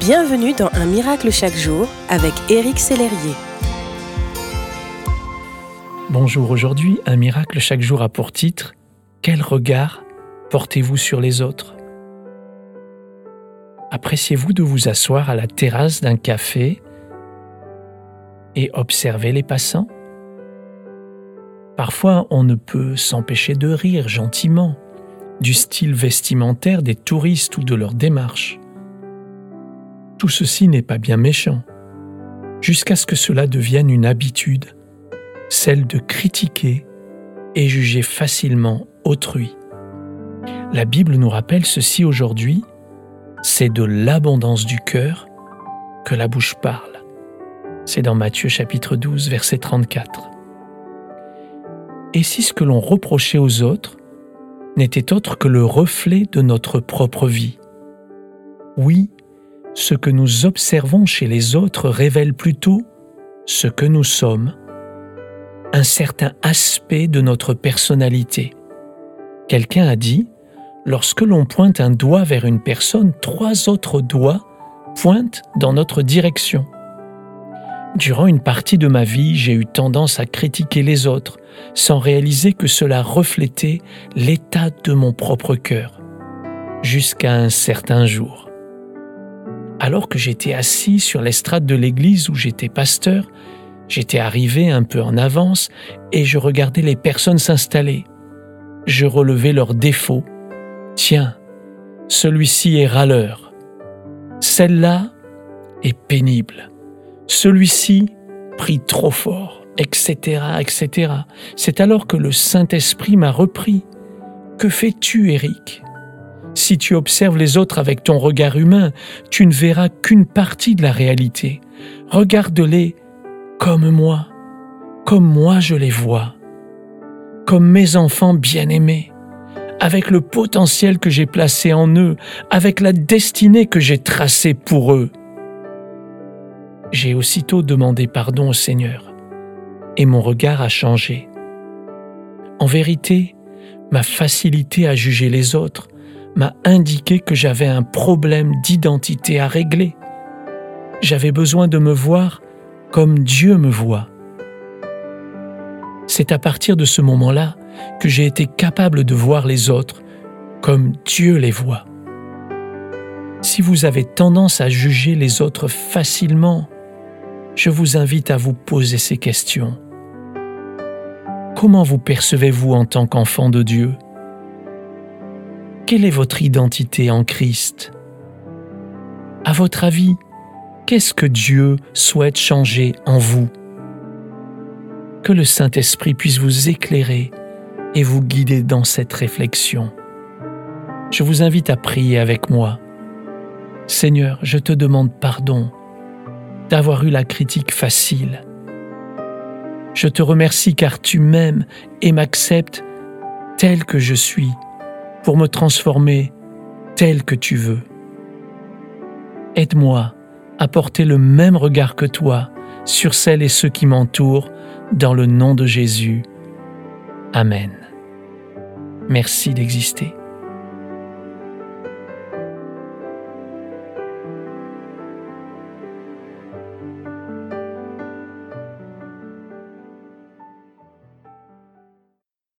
Bienvenue dans Un miracle chaque jour avec Éric Sellerier. Bonjour, aujourd'hui, Un miracle chaque jour a pour titre Quel regard portez-vous sur les autres? Appréciez-vous de vous asseoir à la terrasse d'un café et observer les passants? Parfois, on ne peut s'empêcher de rire gentiment du style vestimentaire des touristes ou de leur démarche. Tout ceci n'est pas bien méchant, jusqu'à ce que cela devienne une habitude, celle de critiquer et juger facilement autrui. La Bible nous rappelle ceci aujourd'hui, c'est de l'abondance du cœur que la bouche parle. C'est dans Matthieu chapitre 12, verset 34. Et si ce que l'on reprochait aux autres n'était autre que le reflet de notre propre vie? Oui, ce que nous observons chez les autres révèle plutôt ce que nous sommes, un certain aspect de notre personnalité. Quelqu'un a dit, lorsque l'on pointe un doigt vers une personne, trois autres doigts pointent dans notre direction. Durant une partie de ma vie, j'ai eu tendance à critiquer les autres sans réaliser que cela reflétait l'état de mon propre cœur, jusqu'à un certain jour. Alors que j'étais assis sur l'estrade de l'église où j'étais pasteur, j'étais arrivé un peu en avance et je regardais les personnes s'installer. Je relevais leurs défauts. Tiens, celui-ci est râleur. Celle-là est pénible. Celui-ci prie trop fort, etc., etc. C'est alors que le Saint-Esprit m'a repris. Que fais-tu, Éric? Si tu observes les autres avec ton regard humain, tu ne verras qu'une partie de la réalité. Regarde-les comme moi, comme moi je les vois, comme mes enfants bien-aimés, avec le potentiel que j'ai placé en eux, avec la destinée que j'ai tracée pour eux. J'ai aussitôt demandé pardon au Seigneur, et mon regard a changé. En vérité, ma facilité à juger les autres m'a indiqué que j'avais un problème d'identité à régler. J'avais besoin de me voir comme Dieu me voit. C'est à partir de ce moment-là que j'ai été capable de voir les autres comme Dieu les voit. Si vous avez tendance à juger les autres facilement, je vous invite à vous poser ces questions. Comment vous percevez-vous en tant qu'enfant de Dieu? Quelle est votre identité en Christ? À votre avis, qu'est-ce que Dieu souhaite changer en vous? Que le Saint-Esprit puisse vous éclairer et vous guider dans cette réflexion. Je vous invite à prier avec moi. Seigneur, je te demande pardon d'avoir eu la critique facile. Je te remercie car tu m'aimes et m'acceptes tel que je suis pour me transformer tel que tu veux. Aide-moi à porter le même regard que toi sur celles et ceux qui m'entourent dans le nom de Jésus. Amen. Merci d'exister.